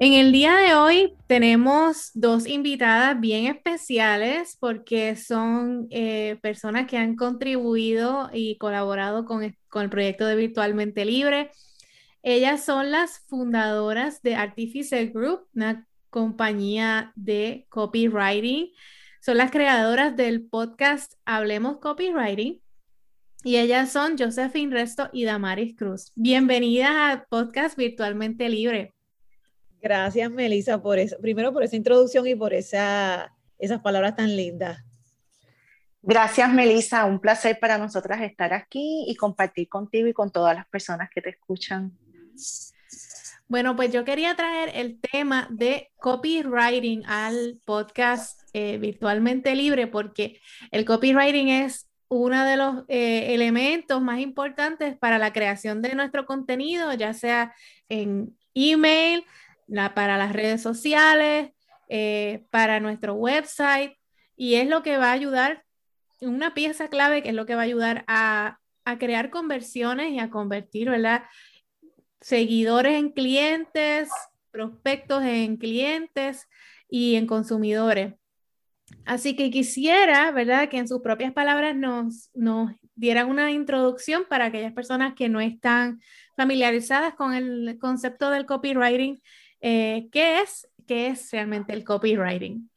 En el día de hoy tenemos dos invitadas bien especiales porque son eh, personas que han contribuido y colaborado con, el proyecto de Virtualmente Libre. Ellas son las fundadoras de Artificial Group, una compañía de copywriting. Son las creadoras del podcast Hablemos Copywriting. Y ellas son Josephine Resto y Damaris Cruz. Bienvenidas al podcast Virtualmente Libre. Gracias, Melissa, por eso. Primero por esa introducción y por esa, esas palabras tan lindas. Gracias, Melissa. Un placer para nosotras estar aquí y compartir contigo y con todas las personas que te escuchan. Bueno, pues yo quería traer el tema de copywriting al podcast eh, virtualmente libre porque el copywriting es uno de los eh, elementos más importantes para la creación de nuestro contenido, ya sea en email, para las redes sociales, eh, para nuestro website, y es lo que va a ayudar, una pieza clave que es lo que va a ayudar a, a crear conversiones y a convertir, ¿verdad? Seguidores en clientes, prospectos en clientes y en consumidores. Así que quisiera, ¿verdad?, que en sus propias palabras nos, nos dieran una introducción para aquellas personas que no están familiarizadas con el concepto del copywriting eh, ¿qué, es, ¿Qué es realmente el copywriting?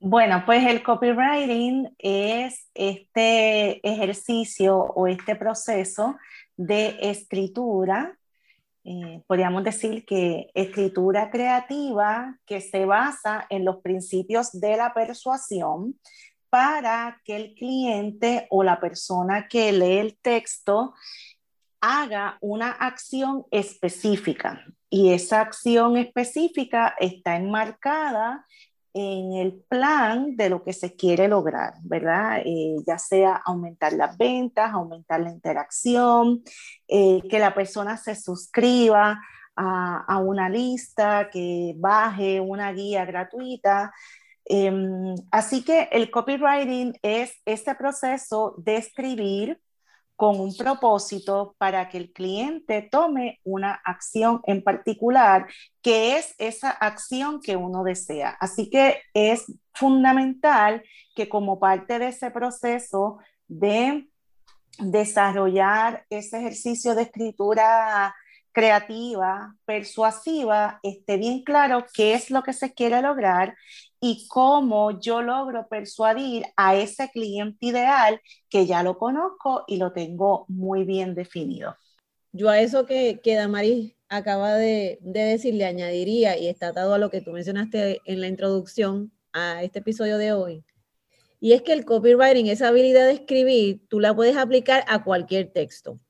Bueno, pues el copywriting es este ejercicio o este proceso de escritura, eh, podríamos decir que escritura creativa que se basa en los principios de la persuasión para que el cliente o la persona que lee el texto haga una acción específica y esa acción específica está enmarcada en el plan de lo que se quiere lograr, ¿verdad? Eh, ya sea aumentar las ventas, aumentar la interacción, eh, que la persona se suscriba a, una lista, que baje una guía gratuita. Em, así que el copywriting es este proceso de escribir con un propósito para que el cliente tome una acción en particular, que es esa acción que uno desea. Así que es fundamental que como parte de ese proceso de desarrollar ese ejercicio de escritura creativa, persuasiva, esté bien claro qué es lo que se quiere lograr y cómo yo logro persuadir a ese cliente ideal que ya lo conozco y lo tengo muy bien definido. Yo a eso que, que Damaris acaba de, de decir le añadiría, y está atado a lo que tú mencionaste en la introducción a este episodio de hoy, y es que el copywriting, esa habilidad de escribir, tú la puedes aplicar a cualquier texto,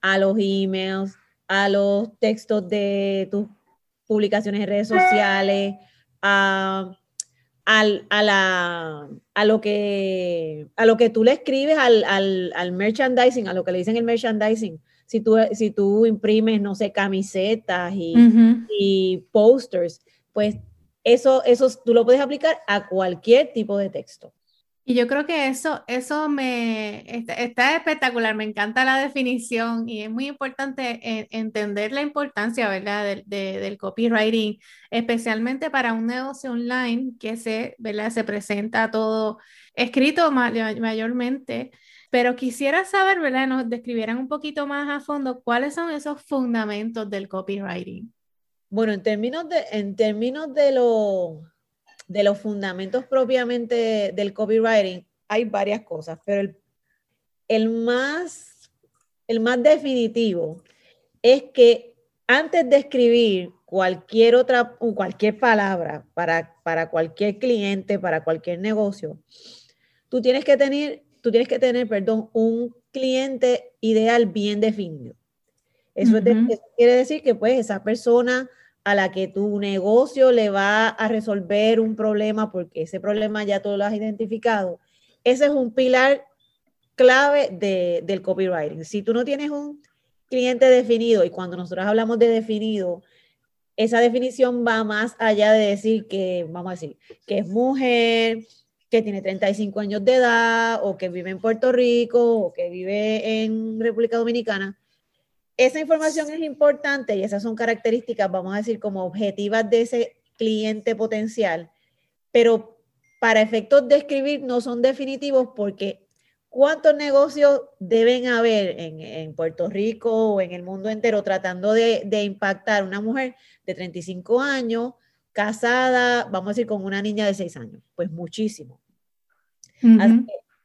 a los emails, a los textos de tus publicaciones en redes sociales, a al, a, la, a, lo que, a lo que tú le escribes al, al, al, merchandising, a lo que le dicen el merchandising. Si tú, si tú imprimes, no sé, camisetas y, y posters, pues eso, eso tú lo puedes aplicar a cualquier tipo de texto. Y yo creo que eso, eso me está, espectacular, me encanta la definición y es muy importante entender la importancia, ¿verdad?, del copywriting, especialmente para un negocio online que se, ¿verdad? se presenta todo escrito mayormente. Pero quisiera saber, ¿verdad?, nos describieran un poquito más a fondo cuáles son esos fundamentos del copywriting. Bueno, en términos de, en términos de lo de los fundamentos propiamente del copywriting, hay varias cosas, pero el, más, el más definitivo es que antes de escribir cualquier otra, cualquier palabra para, para cualquier cliente, para cualquier negocio, tú tienes que tener, tú tienes que tener, perdón, un cliente ideal bien definido. Eso, eso quiere decir que pues esa persona a la que tu negocio le va a resolver un problema porque ese problema ya tú lo has identificado, ese es un pilar clave del copywriting. Si tú no tienes un cliente definido y cuando nosotros hablamos de definido, esa definición va más allá de decir que, vamos a decir, que es mujer, que tiene 35 años de edad o que vive en Puerto Rico o que vive en República Dominicana esa información es importante y esas son características, vamos a decir, como objetivas de ese cliente potencial, pero para efectos de escribir no son definitivos porque ¿cuántos negocios deben haber en, Puerto Rico o en el mundo entero tratando de, impactar una mujer de 35 años, casada, vamos a decir, con una niña de 6 años? Pues muchísimo.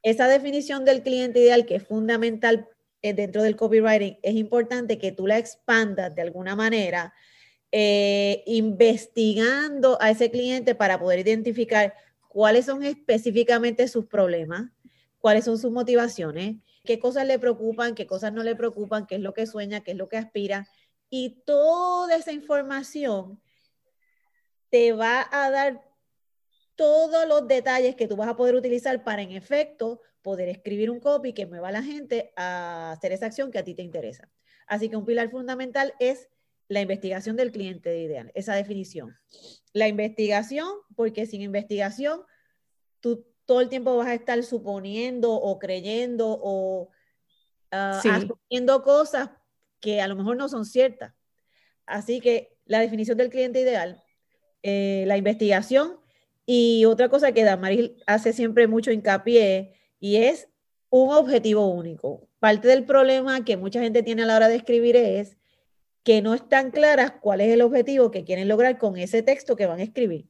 esa definición del cliente ideal que es fundamental dentro del copywriting, es importante que tú la expandas de alguna manera, eh, investigando a ese cliente para poder identificar cuáles son específicamente sus problemas, cuáles son sus motivaciones, qué cosas le preocupan, qué cosas no le preocupan, qué es lo que sueña, qué es lo que aspira. Y toda esa información te va a dar todos los detalles que tú vas a poder utilizar para, en efecto, poder escribir un copy que mueva a la gente a hacer esa acción que a ti te interesa. Así que un pilar fundamental es la investigación del cliente ideal, esa definición. La investigación, porque sin investigación, tú todo el tiempo vas a estar suponiendo o creyendo o uh, asumiendo cosas que a lo mejor no son ciertas. Así que la definición del cliente ideal, eh, la investigación y otra cosa que Damaris hace siempre mucho hincapié y es un objetivo único. Parte del problema que mucha gente tiene a la hora de escribir es que no están claras cuál es el objetivo que quieren lograr con ese texto que van a escribir.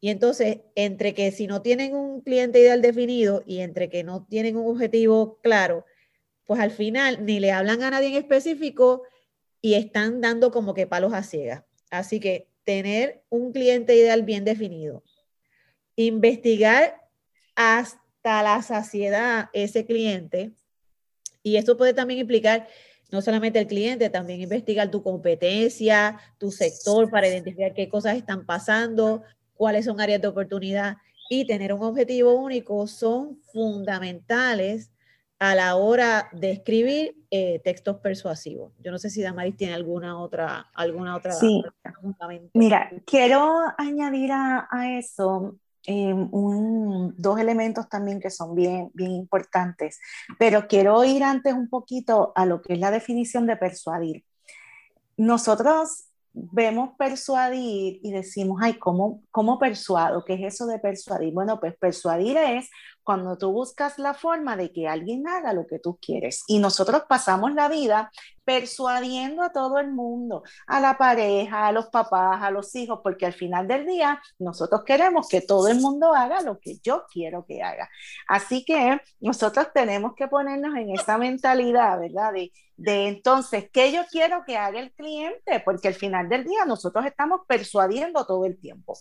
Y entonces, entre que si no tienen un cliente ideal definido y entre que no tienen un objetivo claro, pues al final ni le hablan a nadie en específico y están dando como que palos a ciegas. Así que tener un cliente ideal bien definido, investigar hasta la saciedad ese cliente. Y eso puede también implicar no solamente el cliente, también investigar tu competencia, tu sector para identificar qué cosas están pasando, cuáles son áreas de oportunidad y tener un objetivo único son fundamentales a la hora de escribir eh, textos persuasivos. Yo no sé si Damaris tiene alguna otra, alguna otra. Sí. Mira, quiero añadir a, a eso Em, dos elementos también que son bien, bien importantes, pero quiero ir antes un poquito a lo que es la definición de persuadir. Nosotros vemos persuadir y decimos, ay, ¿cómo, ¿cómo persuado? ¿Qué es eso de persuadir? Bueno, pues persuadir es cuando tú buscas la forma de que alguien haga lo que tú quieres. Y nosotros pasamos la vida persuadiendo a todo el mundo, a la pareja, a los papás, a los hijos, porque al final del día nosotros queremos que todo el mundo haga lo que yo quiero que haga. Así que nosotros tenemos que ponernos en esa mentalidad, ¿verdad? De, entonces, ¿qué yo quiero que haga el cliente? Porque al final del día nosotros estamos persuadiendo todo el tiempo.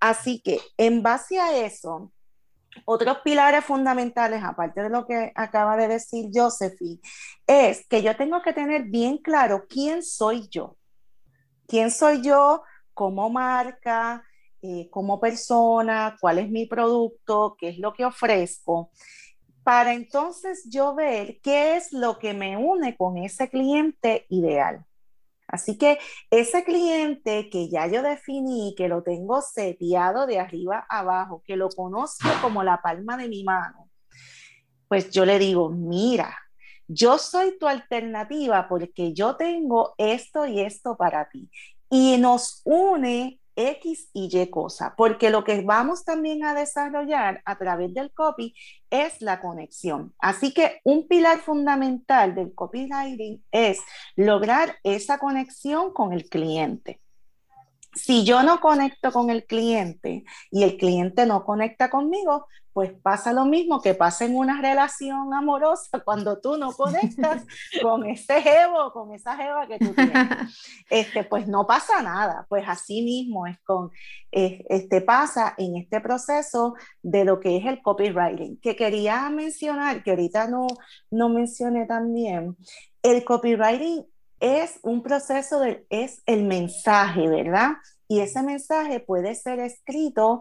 Así que en base a eso, otros pilares fundamentales, aparte de lo que acaba de decir Josephine, es que yo tengo que tener bien claro quién soy yo. ¿Quién soy yo como marca, eh, como persona, cuál es mi producto, qué es lo que ofrezco? Para entonces yo ver qué es lo que me une con ese cliente ideal. Así que ese cliente que ya yo definí, que lo tengo seteado de arriba abajo, que lo conozco como la palma de mi mano, pues yo le digo, mira, yo soy tu alternativa porque yo tengo esto y esto para ti. Y nos une X y Y cosa, porque lo que vamos también a desarrollar a través del copy es la conexión. Así que un pilar fundamental del copywriting es lograr esa conexión con el cliente. Si yo no conecto con el cliente y el cliente no conecta conmigo, pues pasa lo mismo que pasa en una relación amorosa cuando tú no conectas con ese jevo, con esa jeva que tú tienes. Este, pues no pasa nada, pues así mismo es con, este pasa en este proceso de lo que es el copywriting, que quería mencionar, que ahorita no, no mencioné también, el copywriting es un proceso de, es el mensaje, ¿verdad? Y ese mensaje puede ser escrito,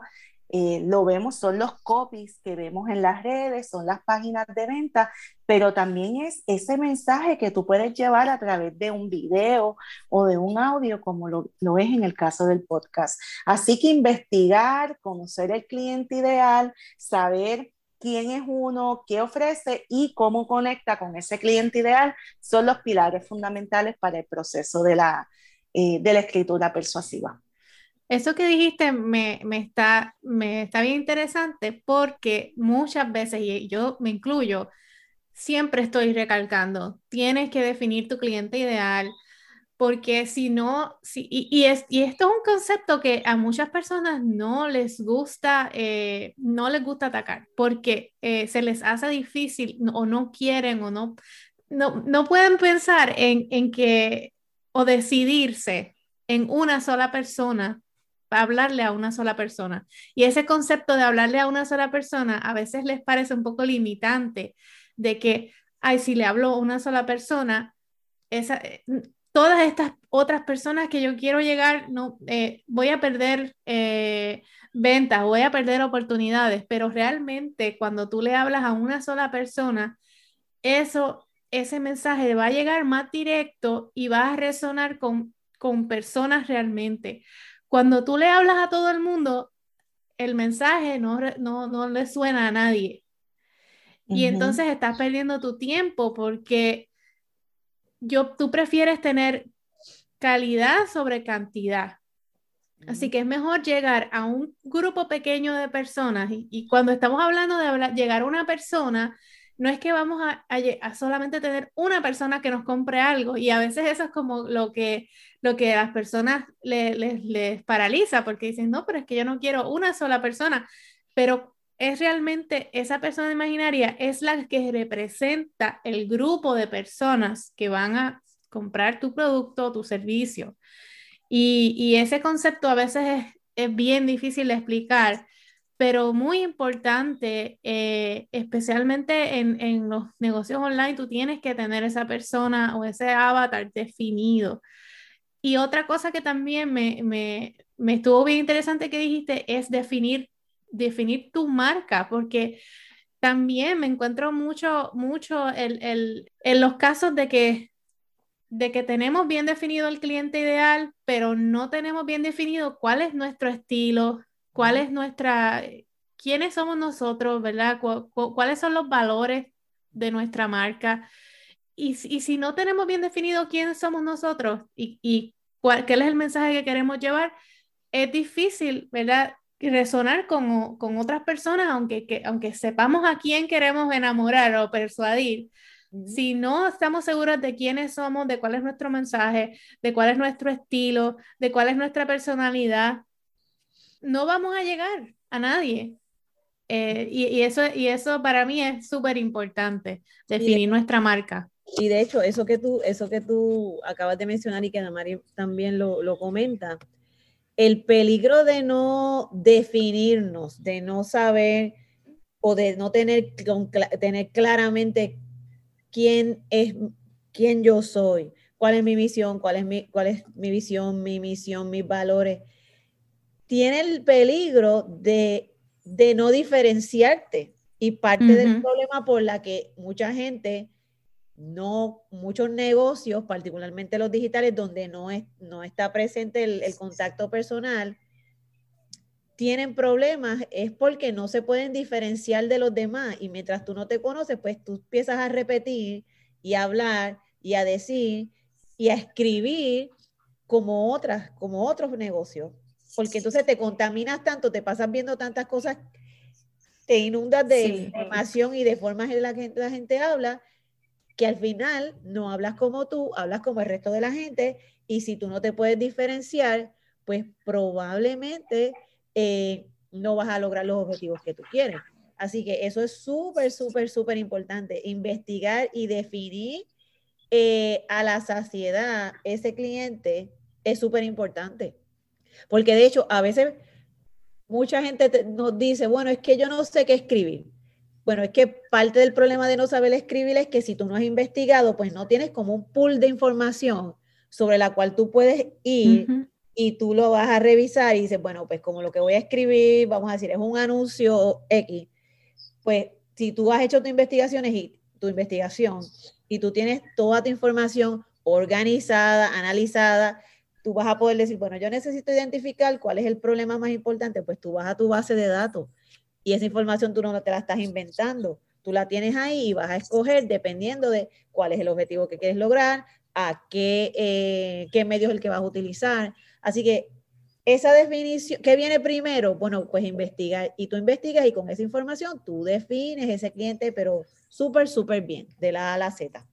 eh, lo vemos, son los copies que vemos en las redes, son las páginas de venta, pero también es ese mensaje que tú puedes llevar a través de un video o de un audio, como lo, lo es en el caso del podcast. Así que investigar, conocer el cliente ideal, saber quién es uno, qué ofrece y cómo conecta con ese cliente ideal son los pilares fundamentales para el proceso de la, eh, de la escritura persuasiva. Eso que dijiste me, me, está, me está bien interesante porque muchas veces, y yo me incluyo, siempre estoy recalcando, tienes que definir tu cliente ideal, porque si no, si, y, es, y esto es un concepto que a muchas personas no les gusta, eh, no les gusta atacar, porque eh, se les hace difícil o no quieren o no, no, no pueden pensar en, en que o decidirse en una sola persona hablarle a una sola persona. Y ese concepto de hablarle a una sola persona a veces les parece un poco limitante de que, ay, si le hablo a una sola persona, esa, eh, todas estas otras personas que yo quiero llegar, no, eh, voy a perder eh, ventas, voy a perder oportunidades, pero realmente cuando tú le hablas a una sola persona, eso, ese mensaje va a llegar más directo y va a resonar con, con personas realmente. Cuando tú le hablas a todo el mundo, el mensaje no, no, no le suena a nadie. Y entonces estás perdiendo tu tiempo porque yo, tú prefieres tener calidad sobre cantidad. Así que es mejor llegar a un grupo pequeño de personas y, cuando estamos hablando de llegar a una persona, no es que vamos a, a, solamente tener una persona que nos compre algo y a veces eso es como lo que, lo que a las personas les, les paraliza porque dicen, no, pero es que yo no quiero una sola persona, pero es realmente esa persona imaginaria, es la que representa el grupo de personas que van a comprar tu producto o tu servicio. Y, y, ese concepto a veces es, es, bien difícil de explicar, pero muy importante, eh, especialmente en, en, los negocios online, tú tienes que tener esa persona o ese avatar definido. Y otra cosa que también me, me, me estuvo bien interesante que dijiste es definir definir tu marca, porque también me encuentro mucho, mucho el, en los casos de que, de que tenemos bien definido el cliente ideal, pero no tenemos bien definido cuál es nuestro estilo, cuál es nuestra, quiénes somos nosotros, ¿verdad? ¿Cuáles son los valores de nuestra marca? Y, y si no tenemos bien definido quiénes somos nosotros y, y cuál, qué es el mensaje que queremos llevar, es difícil, ¿verdad? Resonar con, con otras personas, aunque, que, aunque sepamos a quién queremos enamorar o persuadir, si no estamos seguros de quiénes somos, de cuál es nuestro mensaje, de cuál es nuestro estilo, de cuál es nuestra personalidad, no vamos a llegar a nadie. Eh, y, y, eso, y eso para mí es súper importante, definir nuestra marca. Y de hecho, eso que tú, eso que tú acabas de mencionar y que Ana también lo, lo comenta, el peligro de no definirnos, de no saber o de no tener, tener claramente quién es, quién yo soy, cuál es mi misión, cuál es mi, cuál es mi visión, mi misión, mis valores, tiene el peligro de, no diferenciarte. Y parte del problema por la que mucha gente no muchos negocios, particularmente los digitales, donde no, es, no está presente el, contacto personal, tienen problemas es porque no se pueden diferenciar de los demás. Y mientras tú no te conoces, pues tú empiezas a repetir y a hablar y a decir y a escribir como otras, como otros negocios, porque entonces te contaminas tanto, te pasas viendo tantas cosas, te inundas de información y de formas en las que la gente habla que al final no hablas como tú, hablas como el resto de la gente y si tú no te puedes diferenciar, pues probablemente eh, no vas a lograr los objetivos que tú quieres. Así que eso es súper, súper, súper importante, investigar y definir eh, a la saciedad ese cliente es súper importante. Porque de hecho, a veces mucha gente nos dice, bueno, es que yo no sé qué escribir. Bueno, es que parte del problema de no saber escribir es que si tú no has investigado, pues no tienes como un pool de información sobre la cual tú puedes ir y tú lo vas a revisar y dices, bueno, pues como lo que voy a escribir, vamos a decir, es un anuncio X, pues si tú has hecho tu investigaciones y tu investigación y tú tienes toda tu información organizada, analizada, tú vas a poder decir, bueno, yo necesito identificar cuál es el problema más importante, pues tú vas a tu base de datos y esa información tú no te la estás inventando, tú la tienes ahí y vas a escoger dependiendo de cuál es el objetivo que quieres lograr, a qué, eh, qué medio es el que vas a utilizar. Así que esa definición, ¿qué viene primero? Bueno, pues investigar y tú investigas y con esa información tú defines ese cliente, pero súper, súper bien, de la A a la Z.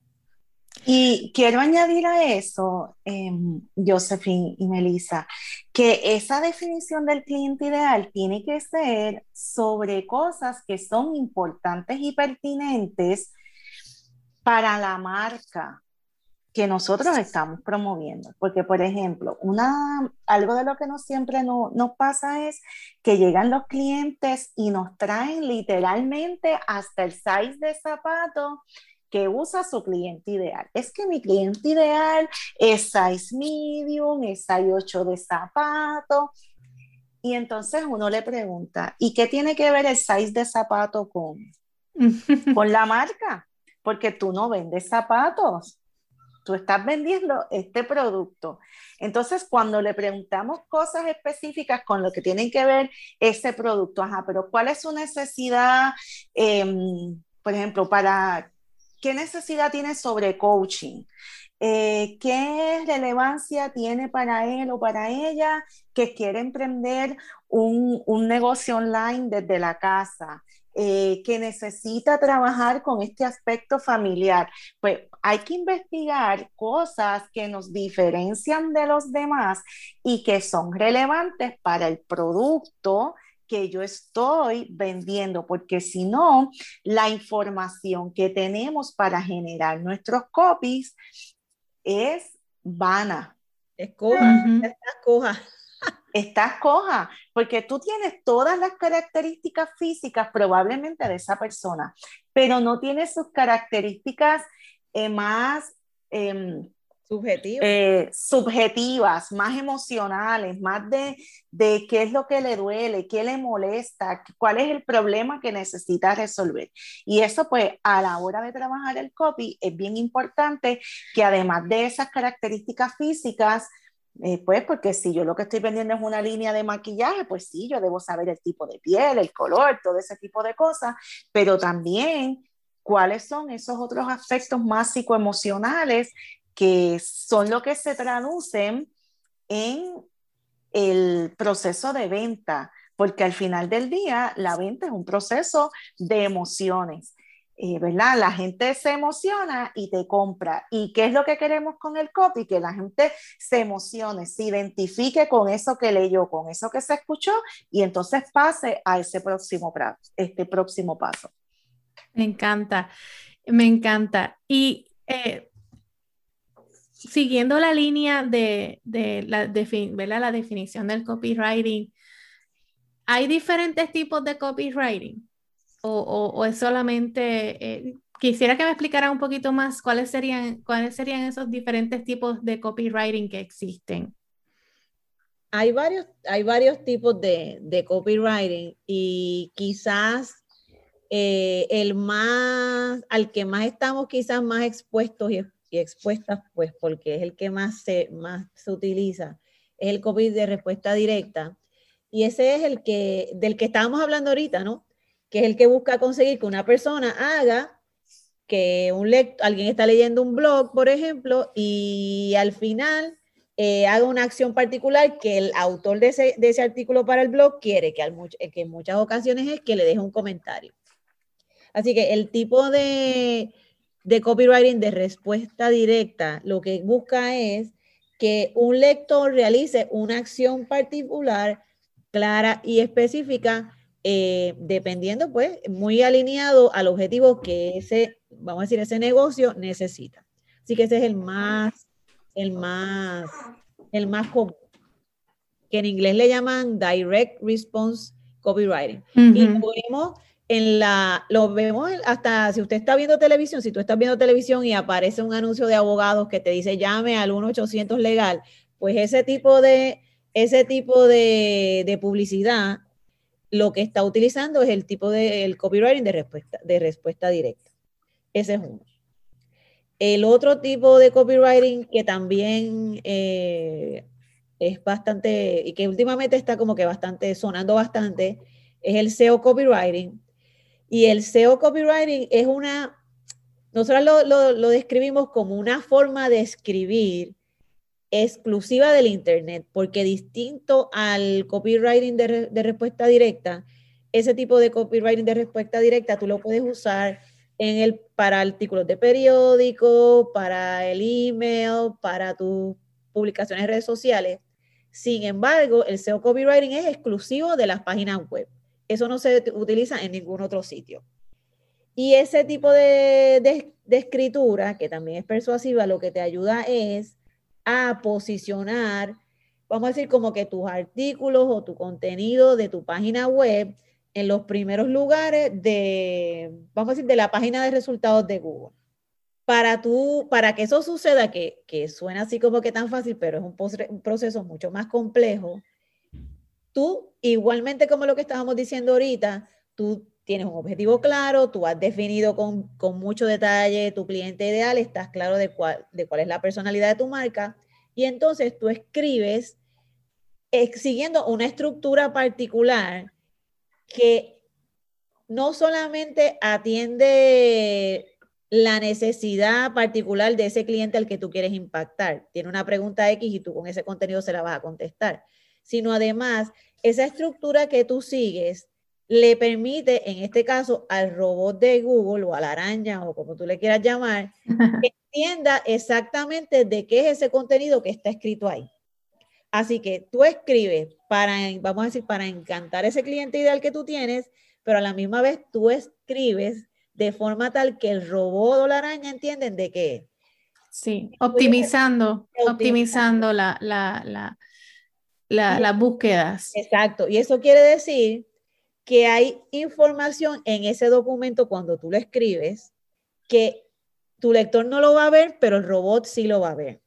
Y quiero añadir a eso, eh, Josephine y Melissa, que esa definición del cliente ideal tiene que ser sobre cosas que son importantes y pertinentes para la marca, que nosotros estamos promoviendo. Porque, por ejemplo, una, algo de lo que nos siempre no, nos pasa es que llegan los clientes y nos traen literalmente hasta el size de zapato que usa su cliente ideal. Es que mi cliente ideal es size medium, es size 8 de zapato. Y entonces uno le pregunta, ¿y qué tiene que ver el size de zapato con, con la marca? Porque tú no vendes zapatos, tú estás vendiendo este producto. Entonces, cuando le preguntamos cosas específicas con lo que tienen que ver ese producto, ajá, pero ¿cuál es su necesidad, em, por ejemplo, para qué necesidad tiene sobre coaching? Eh, ¿Qué relevancia tiene para él o para ella que quiere emprender un, un negocio online desde la casa? Eh, que necesita trabajar con este aspecto familiar. Pues hay que investigar cosas que nos diferencian de los demás y que son relevantes para el producto que yo estoy vendiendo, porque si no, la información que tenemos para generar nuestros copies es vana. Escoja, escoja estás coja, porque tú tienes todas las características físicas probablemente de esa persona, pero no tienes sus características eh, más em, eh, subjetivas, más emocionales, más de, de qué es lo que le duele, qué le molesta, cuál es el problema que necesita resolver. Y eso pues a la hora de trabajar el copy es bien importante que además de esas características físicas, eh, pues porque si yo lo que estoy vendiendo es una línea de maquillaje, pues sí, yo debo saber el tipo de piel, el color, todo ese tipo de cosas, pero también cuáles son esos otros aspectos más psicoemocionales que son lo que se traducen en el proceso de venta, porque al final del día la venta es un proceso de emociones. Eh, ¿verdad? La gente se emociona y te compra. ¿Y qué es lo que queremos con el copy? Que la gente se emocione, se identifique con eso que leyó, con eso que se escuchó y entonces pase a ese próximo, este próximo paso. Me encanta, me encanta. Y eh, siguiendo la línea de, la, la definición del copywriting, hay diferentes tipos de copywriting o, es solamente, eh, quisiera que me explicara un poquito más cuáles serían, cuáles serían esos diferentes tipos de copywriting que existen. Hay varios, hay varios tipos de, copywriting y quizás eh, el más, al que más estamos quizás más expuestos y, expuestas, pues porque es el que más se, más se utiliza, es el copy de respuesta directa. Y ese es el que, del que estábamos hablando ahorita, ¿no? que es el que busca conseguir que una persona haga que un alguien está leyendo un blog, por ejemplo, y al final eh, haga una acción particular que el autor de ese, artículo para el blog quiere, que, que en muchas ocasiones es que le deje un comentario. Así que el tipo de, de copywriting de respuesta directa lo que busca es que un lector realice una acción particular, clara y específica eh, dependiendo, pues, muy alineado al objetivo que ese, vamos a decir, ese negocio necesita. Así que ese es el más, el más, el más común, que en inglés le llaman Direct Response Copywriting. Y podemos en la, lo vemos hasta si usted está viendo televisión, si tú estás viendo televisión y aparece un anuncio de abogados que te dice llame al 1-800 legal, pues ese tipo de, ese tipo de, publicidad lo que está utilizando es el tipo de el copywriting de respuesta, de respuesta directa. Ese es uno. El otro tipo de copywriting que también eh, es bastante, y que últimamente está como que bastante, sonando bastante, es el SEO copywriting. Y el SEO copywriting es una, nosotros lo, describimos como una forma de escribir exclusiva del Internet, porque distinto al copywriting de, de respuesta directa, ese tipo de copywriting de respuesta directa tú lo puedes usar en el, para artículos de periódico, para el email, para tus publicaciones en redes sociales. Sin embargo, el SEO copywriting es exclusivo de las páginas web. Eso no se utiliza en ningún otro sitio. Y ese tipo de, de, escritura, que también es persuasiva, lo que te ayuda es a posicionar, vamos a decir, como que tus artículos o tu contenido de tu página web en los primeros lugares de, vamos a decir, de la página de resultados de Google. Para, tú, para que eso suceda, que, que suena así como que tan fácil, pero es un, un proceso mucho más complejo, tú, igualmente como lo que estábamos diciendo ahorita, tú tienes un objetivo claro, tú has definido con, con, mucho detalle tu cliente ideal, estás claro de cuál, de cuál es la personalidad de tu marca, y entonces tú escribes eh, siguiendo una estructura particular que no solamente atiende la necesidad particular de ese cliente al que tú quieres impactar. Tiene una pregunta X y tú con ese contenido se la vas a contestar, sino además esa estructura que tú sigues le permite, en este caso, al robot de Google o a la araña o como tú le quieras llamar, que entienda exactamente de qué es ese contenido que está escrito ahí. Así que tú escribes para, vamos a decir, para encantar ese cliente ideal que tú tienes, pero a la misma vez tú escribes de forma tal que el robot o la araña entienden de qué. Sí, optimizando, optimizando la, la, la, la, las búsquedas. Exacto, y eso quiere decir que hay información en ese documento cuando tú lo escribes que tu lector no lo va a ver, pero el robot sí lo va a ver.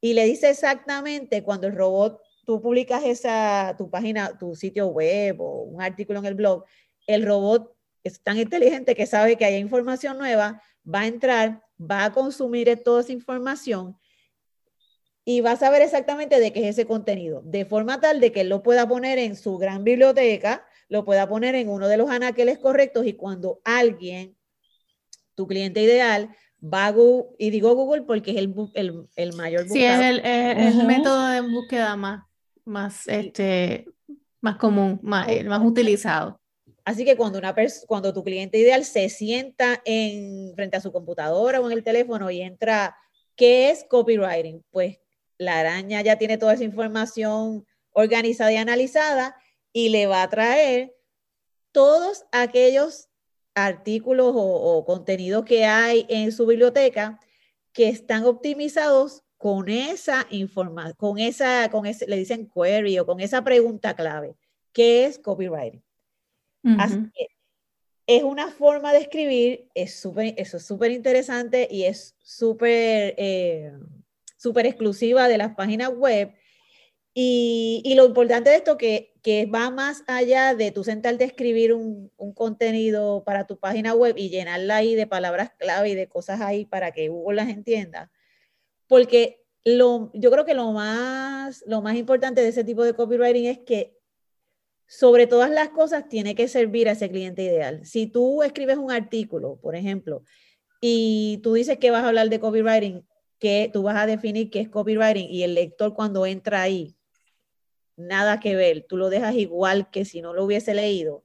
Y le dice exactamente cuando el robot, tú publicas esa, tu página, tu sitio web o un artículo en el blog, el robot es tan inteligente que sabe que hay información nueva, va a entrar, va a consumir toda esa información y va a saber exactamente de qué es ese contenido, de forma tal de que él lo pueda poner en su gran biblioteca, lo pueda poner en uno de los anaqueles correctos y cuando alguien, tu cliente ideal, va Google, y digo Google porque es el, el, el mayor buscador. Sí, es el, el método de búsqueda más, más, este, más común, más, el más utilizado. Así que cuando, una cuando tu cliente ideal se sienta en, frente a su computadora o en el teléfono y entra, ¿qué es copywriting? Pues la araña ya tiene toda esa información organizada y analizada y le va a traer todos aquellos artículos o, contenidos que hay en su biblioteca que están optimizados con esa información, con esa, con ese, le dicen query o con esa pregunta clave, ¿qué es copywriting? Así que es una forma de escribir, es súper, eso es súper interesante y es súper, eh, súper exclusiva de las páginas web y, lo importante de esto que, que va más allá de tú sentarte a escribir un, un, contenido para tu página web y llenarla ahí de palabras clave y de cosas ahí para que Google las entienda. Porque lo, yo creo que lo más, lo más importante de ese tipo de copywriting es que sobre todas las cosas tiene que servir a ese cliente ideal. Si tú escribes un artículo, por ejemplo, y tú dices que vas a hablar de copywriting, que tú vas a definir qué es copywriting y el lector cuando entra ahí nada que ver, tú lo dejas igual que si no lo hubiese leído,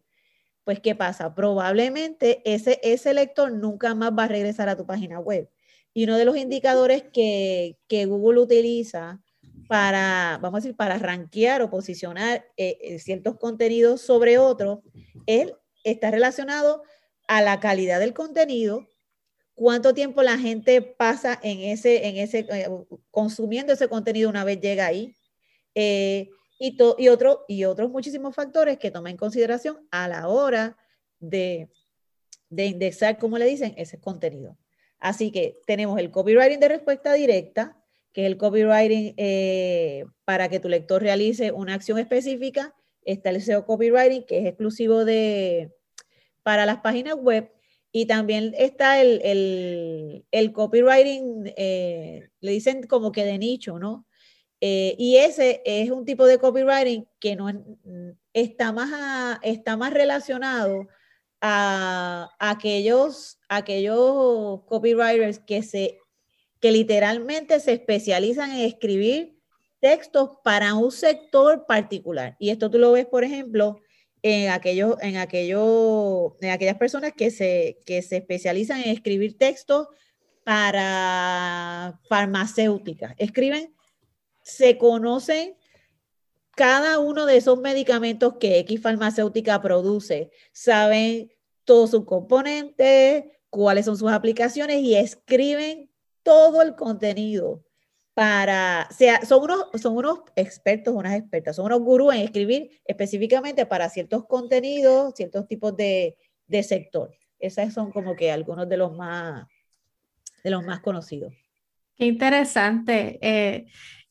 pues ¿qué pasa? Probablemente ese, ese lector nunca más va a regresar a tu página web. Y uno de los indicadores que, que Google utiliza para, vamos a decir, para rankear o posicionar eh, eh, ciertos contenidos sobre otros, él está relacionado a la calidad del contenido, cuánto tiempo la gente pasa en ese, en ese, eh, consumiendo ese contenido una vez llega ahí, y, otro, y otros muchísimos factores que toma en consideración a la hora de, de indexar, como le dicen, ese contenido. Así que tenemos el copywriting de respuesta directa, que es el copywriting eh, para que tu lector realice una acción específica. Está el SEO copywriting, que es exclusivo de, para las páginas web. Y también está el, copywriting, eh, le dicen como que de nicho, ¿no? Eh, y ese es un tipo de copywriting que no está, más está más relacionado a, aquellos, aquellos copywriters que, se, que literalmente se especializan en escribir textos para un sector particular. Y esto tú lo ves, por ejemplo, en, aquellos, en, aquellos, en aquellas personas que se, que se especializan en escribir textos para farmacéuticas. Escriben, se conocen cada uno de esos medicamentos que X farmacéutica produce, saben todos sus componentes, cuáles son sus aplicaciones y escriben todo el contenido para, o sea, son unos, son unos expertos, unas expertas, son unos gurús en escribir específicamente para ciertos contenidos, ciertos tipos de, de sector. Esos son como que algunos de los más, de los más conocidos. Qué interesante. Eh,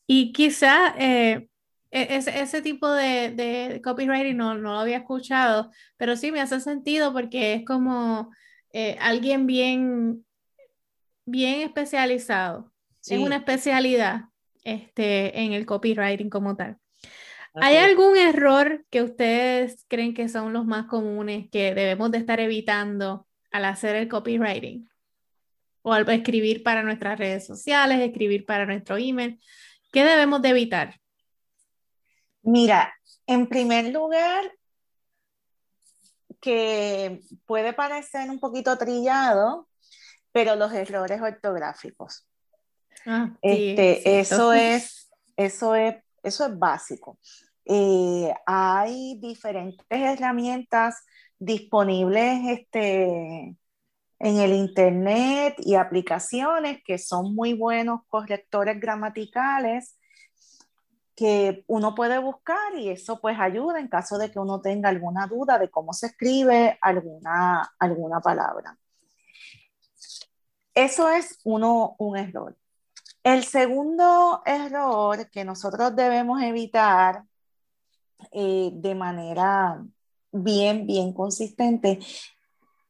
y quizá eh, e, ese, ese tipo de, de copywriting no, no, lo había escuchado, pero sí me hace sentido porque es como eh, alguien bien, bien especializado. Es una especialidad este, en el copywriting como tal. ¿Hay algún error que ustedes creen que son los más comunes que debemos de estar evitando al hacer el copywriting? O al escribir para nuestras redes sociales, escribir para nuestro email. ¿Qué debemos de evitar? Mira, en primer lugar, que puede parecer un poquito trillado, pero los errores ortográficos. Ah, este, eso, es, eso, es, eso es básico. Eh, hay diferentes herramientas disponibles este, en el Internet y aplicaciones que son muy buenos correctores gramaticales que uno puede buscar y eso pues ayuda en caso de que uno tenga alguna duda de cómo se escribe alguna, alguna palabra. Eso es uno, un error. El segundo error que nosotros debemos evitar eh, de manera bien, bien consistente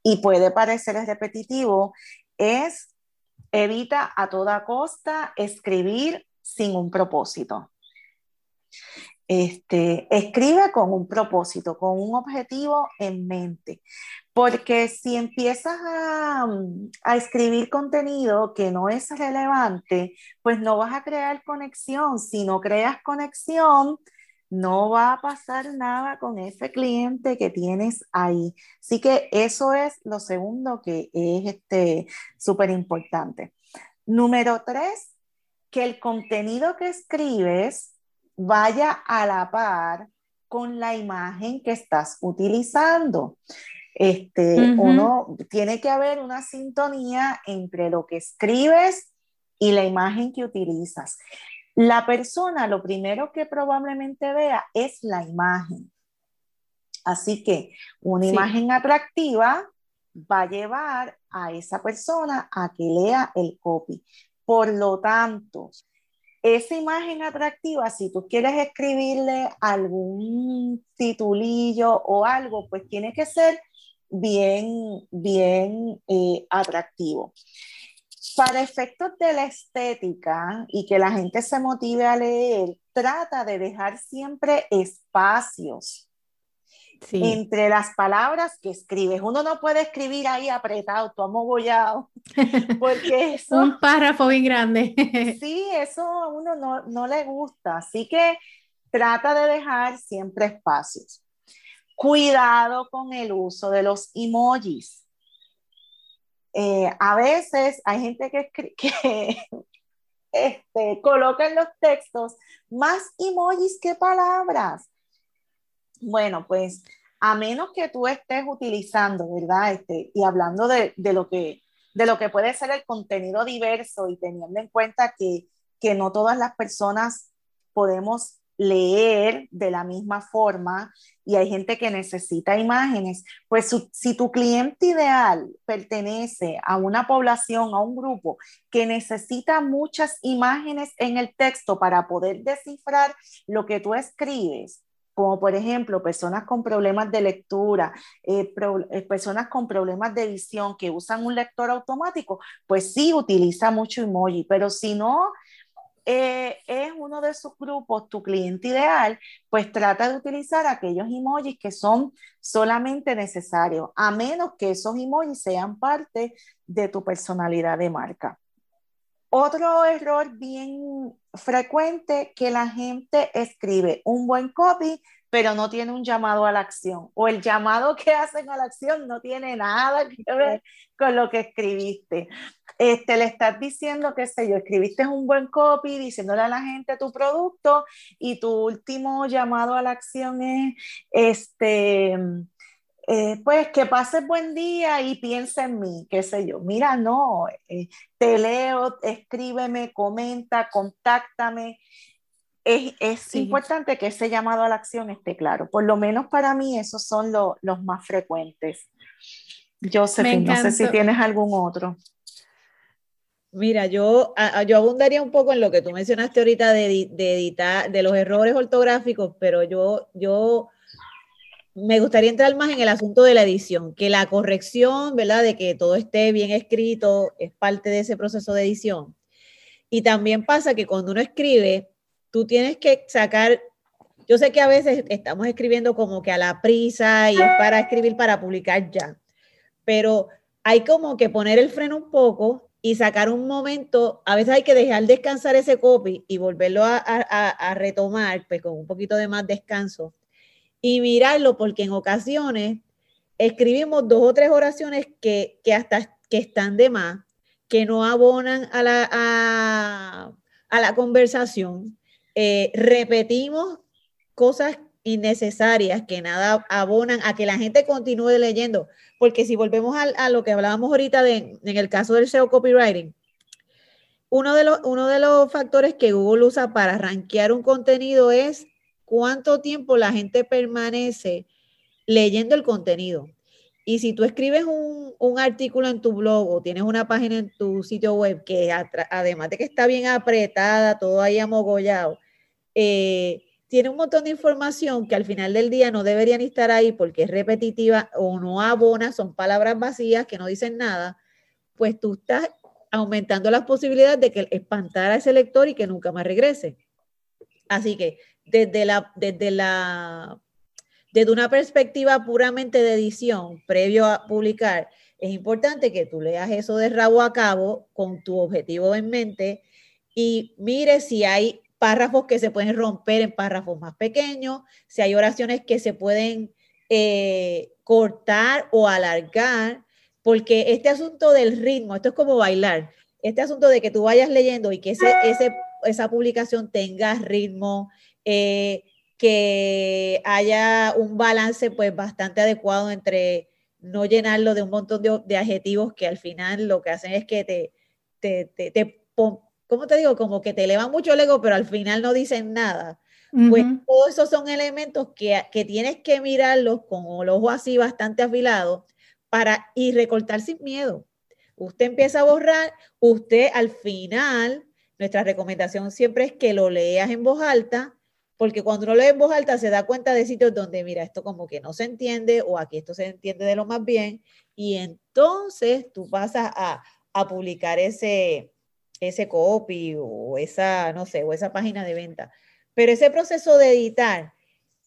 y puede parecer repetitivo es evita a toda costa escribir sin un propósito. Este, escribe con un propósito, con un objetivo en mente. Porque si empiezas a, a, escribir contenido que no es relevante, pues no vas a crear conexión. Si no creas conexión, no va a pasar nada con ese cliente que tienes ahí. Así que eso es lo segundo que es súper este, importante. Número tres, que el contenido que escribes vaya a la par con la imagen que estás utilizando. Este, Uno tiene que haber una sintonía entre lo que escribes y la imagen que utilizas. La persona lo primero que probablemente vea es la imagen. Así que una imagen atractiva va a llevar a esa persona a que lea el copy. Por lo tanto, esa imagen atractiva, si tú quieres escribirle algún titulillo o algo, pues tiene que ser bien, bien eh, atractivo. Para efectos de la estética y que la gente se motive a leer, trata de dejar siempre espacios entre las palabras que escribes. Uno no puede escribir ahí apretado, todo amogollado, porque eso... Un párrafo bien grande. sí, eso a uno no, no le gusta, así que trata de dejar siempre espacios. Cuidado con el uso de los emojis. Eh, a veces hay gente que, que este, coloca en los textos más emojis que palabras. Bueno, pues a menos que tú estés utilizando, ¿verdad? Este, y hablando de, lo que, de lo que puede ser el contenido diverso y teniendo en cuenta que, que no todas las personas podemos leer de la misma forma y hay gente que necesita imágenes, pues si tu cliente ideal pertenece a una población, a un grupo que necesita muchas imágenes en el texto para poder descifrar lo que tú escribes, como por ejemplo personas con problemas de lectura, eh, eh, personas con problemas de visión que usan un lector automático, pues sí utiliza mucho emoji, pero si no eh, es uno de sus grupos, tu cliente ideal, pues trata de utilizar aquellos emojis que son solamente necesarios, a menos que esos emojis sean parte de tu personalidad de marca. Otro error bien frecuente que la gente escribe un buen copy, pero no tiene un llamado a la acción. O el llamado que hacen a la acción no tiene nada que ver con lo que escribiste. Este, le estás diciendo, qué sé yo, escribiste un buen copy diciéndole a la gente tu producto y tu último llamado a la acción es, este, eh, pues que pases buen día y piensa en mí, qué sé yo. Mira, no, eh, te leo, escríbeme, comenta, contáctame. Es, importante que ese llamado a la acción esté claro. Por lo menos para mí esos son los más frecuentes. Josephine, no sé si tienes algún otro. Mira, yo, yo abundaría un poco en lo que tú mencionaste ahorita de, de editar, de los errores ortográficos, pero yo, yo me gustaría entrar más en el asunto de la edición, que la corrección, ¿verdad? De que todo esté bien escrito es parte de ese proceso de edición. Y también pasa que cuando uno escribe, tú tienes que sacar, yo sé que a veces estamos escribiendo como que a la prisa y es para escribir para publicar ya, pero hay como que poner el freno un poco y sacar un momento, a veces hay que dejar descansar ese copy y volverlo a, a retomar, pues con un poquito de más descanso y mirarlo, porque en ocasiones escribimos dos o tres oraciones que, hasta que están de más, que no abonan a la, a, la conversación. Eh, repetimos cosas innecesarias que nada abonan a que la gente continúe leyendo. Porque si volvemos a, lo que hablábamos ahorita de, en el caso del SEO copywriting, uno de, los, uno de los factores que Google usa para rankear un contenido es cuánto tiempo la gente permanece leyendo el contenido. Y si tú escribes un, artículo en tu blog o tienes una página en tu sitio web que además de que está bien apretada, todo ahí amogollado, eh, tiene un montón de información que al final del día no deberían estar ahí porque es repetitiva o no abona, son palabras vacías que no dicen nada, pues tú estás aumentando las posibilidades de que espantar a ese lector y que nunca más regrese. Así que desde la, desde la, desde una perspectiva puramente de edición, previo a publicar, es importante que tú leas eso de rabo a cabo con tu objetivo en mente y mire si hay párrafos que se pueden romper en párrafos más pequeños, si hay oraciones que se pueden eh, cortar o alargar, porque este asunto del ritmo, esto es como bailar, este asunto de que tú vayas leyendo y que ese, ese, esa publicación tenga ritmo, eh, que haya un balance pues bastante adecuado entre no llenarlo de un montón de, adjetivos que al final lo que hacen es que te, te, te, te ¿cómo te digo? Como que te elevan mucho el ego, pero al final no dicen nada. Pues todos esos son elementos que, que tienes que mirarlos con el ojo así bastante afilado para y recortar sin miedo. Usted empieza a borrar, usted al final, nuestra recomendación siempre es que lo leas en voz alta porque cuando uno lee en voz alta se da cuenta de sitios donde, mira, esto como que no se entiende o aquí esto se entiende de lo más bien, y entonces tú pasas a, a publicar ese, ese copy o esa, no sé, o esa página de venta. Pero ese proceso de editar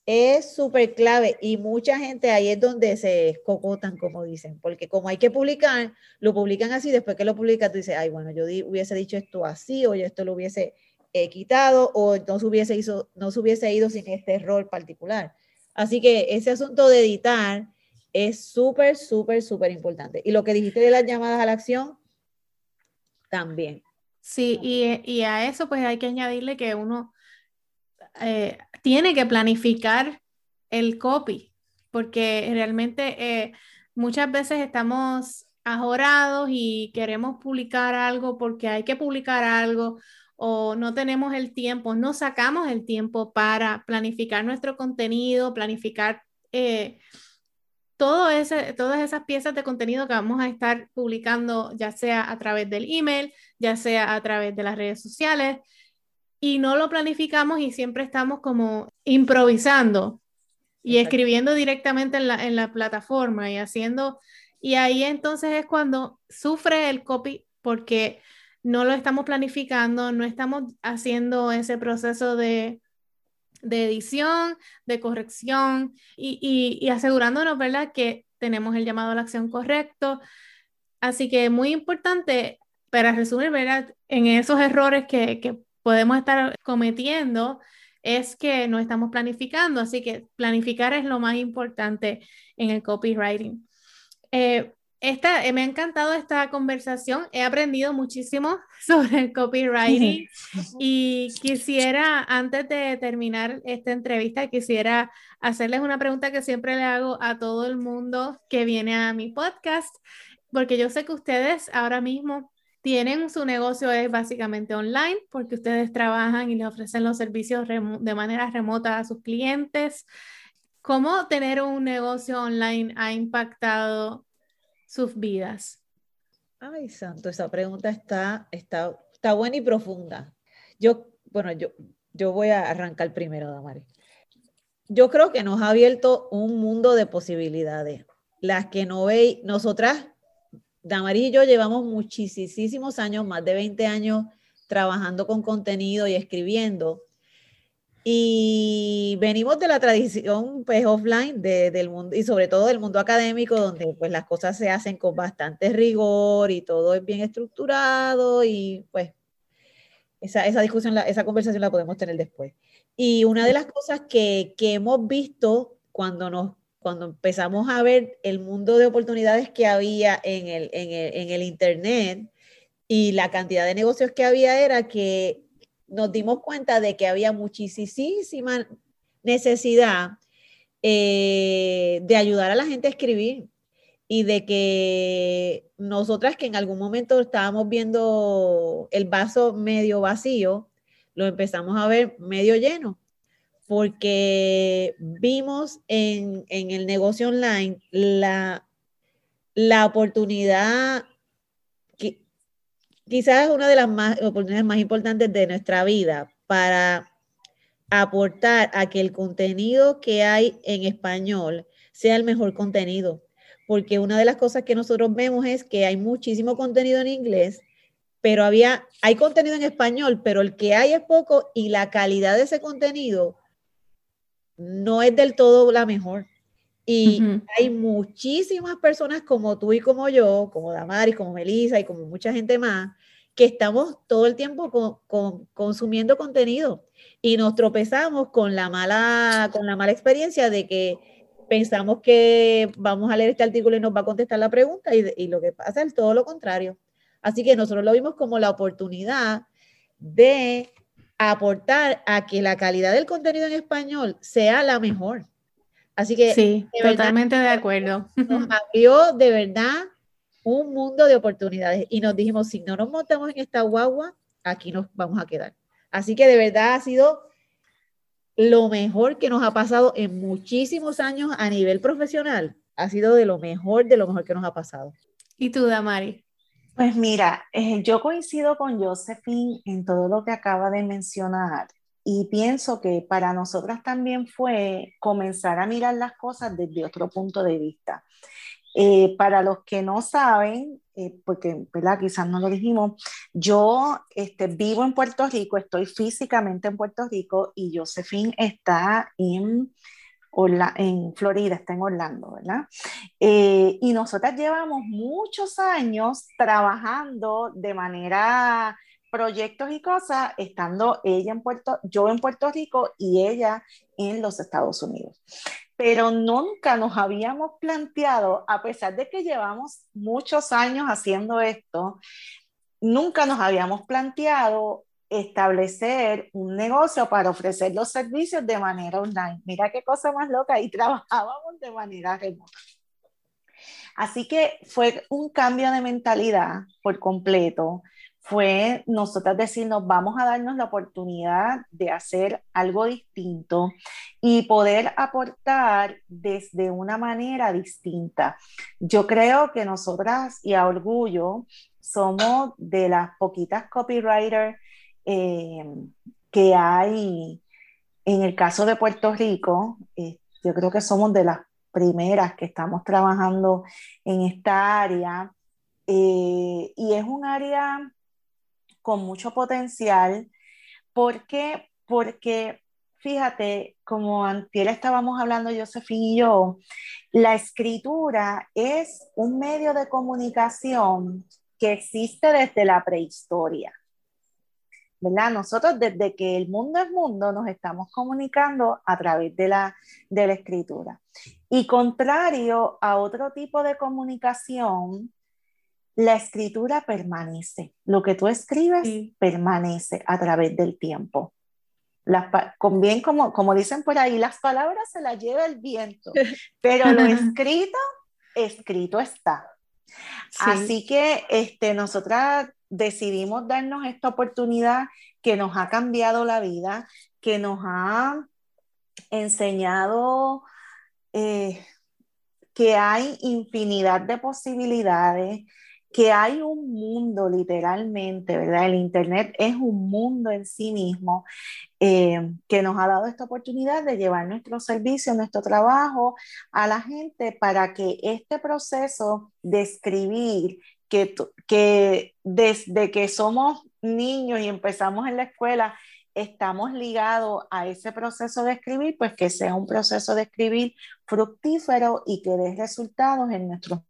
es súper clave y mucha gente ahí es donde se escocotan, como dicen, porque como hay que publicar, lo publican así, después que lo publicas tú dices, ay, bueno, yo hubiese dicho esto así o yo esto lo hubiese quitado o no se, hubiese no se hubiese ido sin este error particular. Así que ese asunto de editar es súper, súper, súper importante. Y lo que dijiste de las llamadas a la acción, también. Sí, y, y a eso pues hay que añadirle que uno eh, tiene que planificar el copy, porque realmente eh, muchas veces estamos ajorados y queremos publicar algo porque hay que publicar algo o no tenemos el tiempo, no sacamos el tiempo para planificar nuestro contenido, planificar eh, todo ese, todas esas piezas de contenido que vamos a estar publicando, ya sea a través del email, ya sea a través de las redes sociales, y no lo planificamos y siempre estamos como improvisando y escribiendo directamente en la, en la plataforma y haciendo, y ahí entonces es cuando sufre el copy porque no lo estamos planificando, no estamos haciendo ese proceso de de edición, de corrección y, asegurándonos, ¿verdad?, que tenemos el llamado a la acción correcto. Así que muy importante, para resumir, ¿verdad?, en esos errores que, podemos estar cometiendo, es que no estamos planificando. Así que planificar es lo más importante en el copywriting. Eh, esta, eh, me ha encantado esta conversación. He aprendido muchísimo sobre el copywriting y quisiera, antes de terminar esta entrevista, quisiera hacerles una pregunta que siempre le hago a todo el mundo que viene a mi podcast, porque yo sé que ustedes ahora mismo tienen su negocio es básicamente online, porque ustedes trabajan y le ofrecen los servicios de manera remota a sus clientes. ¿Cómo tener un negocio online ha impactado sus vidas? Ay, santo, esa pregunta está, está, está buena y profunda. Yo, bueno, yo, yo voy a arrancar primero, Damari. Yo creo que nos ha abierto un mundo de posibilidades. Las que no veis, nosotras, Damari y yo llevamos muchísimos años, más de 20 años, trabajando con contenido y escribiendo. Y venimos de la tradición pues, offline del mundo y sobre todo del mundo académico, donde pues las cosas se hacen con bastante rigor y todo es bien estructurado y pues esa, esa discusión, esa conversación la podemos tener después. Y una de las cosas que, que hemos visto cuando, nos, cuando empezamos a ver el mundo de oportunidades que había en el, en el, en el Internet y la cantidad de negocios que había era que nos dimos cuenta de que había muchísima necesidad eh, de ayudar a la gente a escribir y de que nosotras que en algún momento estábamos viendo el vaso medio vacío, lo empezamos a ver medio lleno, porque vimos en, el negocio online la, la oportunidad quizás es una de las más, oportunidades más importantes de nuestra vida para aportar a que el contenido que hay en español sea el mejor contenido. Porque una de las cosas que nosotros vemos es que hay muchísimo contenido en inglés, pero había, hay contenido en español, pero el que hay es poco y la calidad de ese contenido no es del todo la mejor. Y hay muchísimas personas como tú y como yo, como Damaris, como Melissa y como mucha gente más, que estamos todo el tiempo con, consumiendo contenido y nos tropezamos con la, mala, con la mala experiencia de que pensamos que vamos a leer este artículo y nos va a contestar la pregunta y, y lo que pasa es todo lo contrario. Así que nosotros lo vimos como la oportunidad de aportar a que la calidad del contenido en español sea la mejor. Así que... Sí, totalmente de acuerdo. Nos abrió de verdad un mundo de oportunidades y nos dijimos, si no nos montamos en esta guagua, aquí nos vamos a quedar. Así que de verdad ha sido lo mejor que nos ha pasado en muchísimos años a nivel profesional. Ha sido de lo mejor, de lo mejor que nos ha pasado. ¿Y tú, Damari? Pues mira, eh, yo coincido con Josephine en todo lo que acaba de mencionar y pienso que para nosotras también fue comenzar a mirar las cosas desde otro punto de vista. Eh, para los que no saben, eh, porque ¿verdad? quizás no lo dijimos, yo este, vivo en Puerto Rico, estoy físicamente en Puerto Rico y Josephine está en, en Florida, está en Orlando, ¿verdad? Eh, y nosotras llevamos muchos años trabajando de manera proyectos y cosas, estando ella en Puerto, yo en Puerto Rico y ella en los Estados Unidos. Pero nunca nos habíamos planteado, a pesar de que llevamos muchos años haciendo esto, nunca nos habíamos planteado establecer un negocio para ofrecer los servicios de manera online. Mira qué cosa más loca, y trabajábamos de manera remota. Así que fue un cambio de mentalidad por completo fue nosotras decirnos, vamos a darnos la oportunidad de hacer algo distinto y poder aportar desde una manera distinta. Yo creo que nosotras y a orgullo somos de las poquitas copywriters eh, que hay en el caso de Puerto Rico. Eh, yo creo que somos de las primeras que estamos trabajando en esta área. Eh, y es un área con mucho potencial. ¿Por qué? Porque, fíjate, como antes estábamos hablando Josephine y yo, la escritura es un medio de comunicación que existe desde la prehistoria. ¿verdad? Nosotros desde que el mundo es mundo nos estamos comunicando a través de la, de la escritura. Y contrario a otro tipo de comunicación, la escritura permanece. Lo que tú escribes permanece a través del tiempo. Las, con bien como, como dicen por ahí, las palabras se las lleva el viento, pero lo escrito, escrito está. Así que este, nosotras decidimos darnos esta oportunidad que nos ha cambiado la vida, que nos ha enseñado eh, que hay infinidad de posibilidades, que hay un mundo literalmente, ¿verdad? El Internet es un mundo en sí mismo eh, que nos ha dado esta oportunidad de llevar nuestro servicio, nuestro trabajo a la gente para que este proceso de escribir, que, que desde que somos niños y empezamos en la escuela, estamos ligados a ese proceso de escribir, pues que sea un proceso de escribir fructífero y que dé resultados en nuestros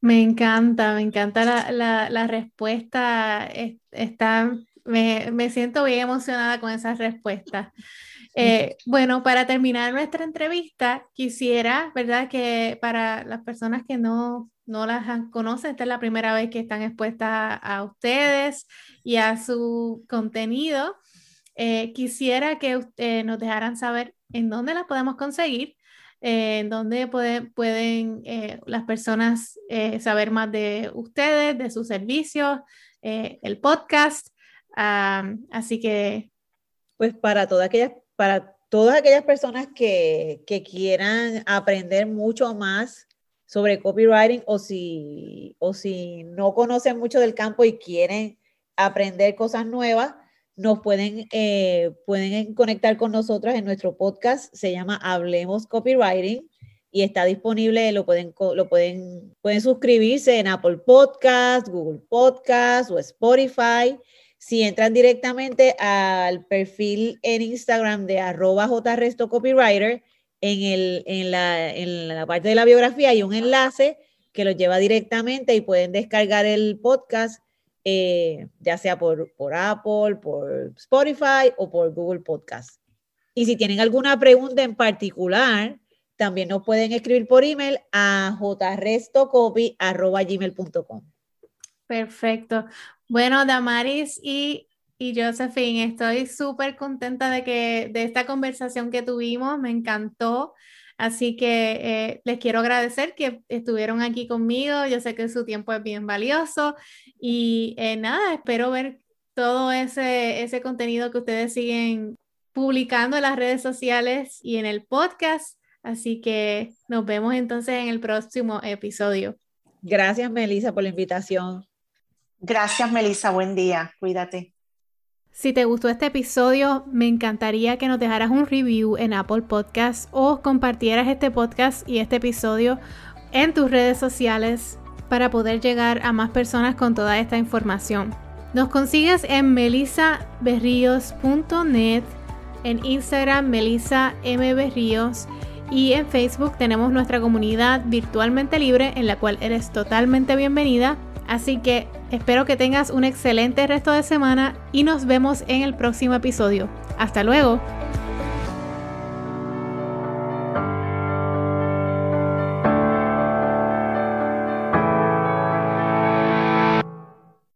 me encanta, me encanta la, la, respuesta. Está, me, me, siento bien emocionada con esa respuesta. Eh, bueno, para terminar nuestra entrevista, quisiera, ¿verdad? Que para las personas que no, no las conocen, esta es la primera vez que están expuestas a, ustedes y a su contenido. Eh, quisiera que eh, nos dejaran saber en dónde las podemos conseguir eh, donde pueden eh, las personas eh, saber más de ustedes, de sus servicios, el podcast. así que... Pues para todas aquellas, para todas aquellas personas que, que quieran aprender mucho más sobre copywriting o si, o si no conocen mucho del campo y quieren aprender cosas nuevas, nos pueden, eh, pueden conectar con nosotros en nuestro podcast, se llama Hablemos Copywriting y está disponible, lo pueden, lo pueden, pueden suscribirse en Apple Podcast, Google Podcast o Spotify. Si entran directamente al perfil en Instagram de arroba jrestocopywriter, en, el, en, la, en la parte de la biografía hay un enlace que los lleva directamente y pueden descargar el podcast eh, ya sea por, por Apple, por Spotify o por Google Podcast. Y si tienen alguna pregunta en particular, también nos pueden escribir por email a jrestocopy.gmail.com. Perfecto. Bueno, Damaris y, y Josephine, estoy súper contenta de, que, de esta conversación que tuvimos. Me encantó. Así que eh, les quiero agradecer que estuvieron aquí conmigo. Yo sé que su tiempo es bien valioso y eh, nada, espero ver todo ese, ese contenido que ustedes siguen publicando en las redes sociales y en el podcast. Así que nos vemos entonces en el próximo episodio. Gracias, Melissa, por la invitación. Gracias, Melissa. Buen día. Cuídate. Si te gustó este episodio, me encantaría que nos dejaras un review en Apple Podcasts o compartieras este podcast y este episodio en tus redes sociales para poder llegar a más personas con toda esta información. Nos consigues en melisaberrios.net, en Instagram Melissa M. y en Facebook tenemos nuestra comunidad virtualmente libre en la cual eres totalmente bienvenida Así que espero que tengas un excelente resto de semana y nos vemos en el próximo episodio. Hasta luego.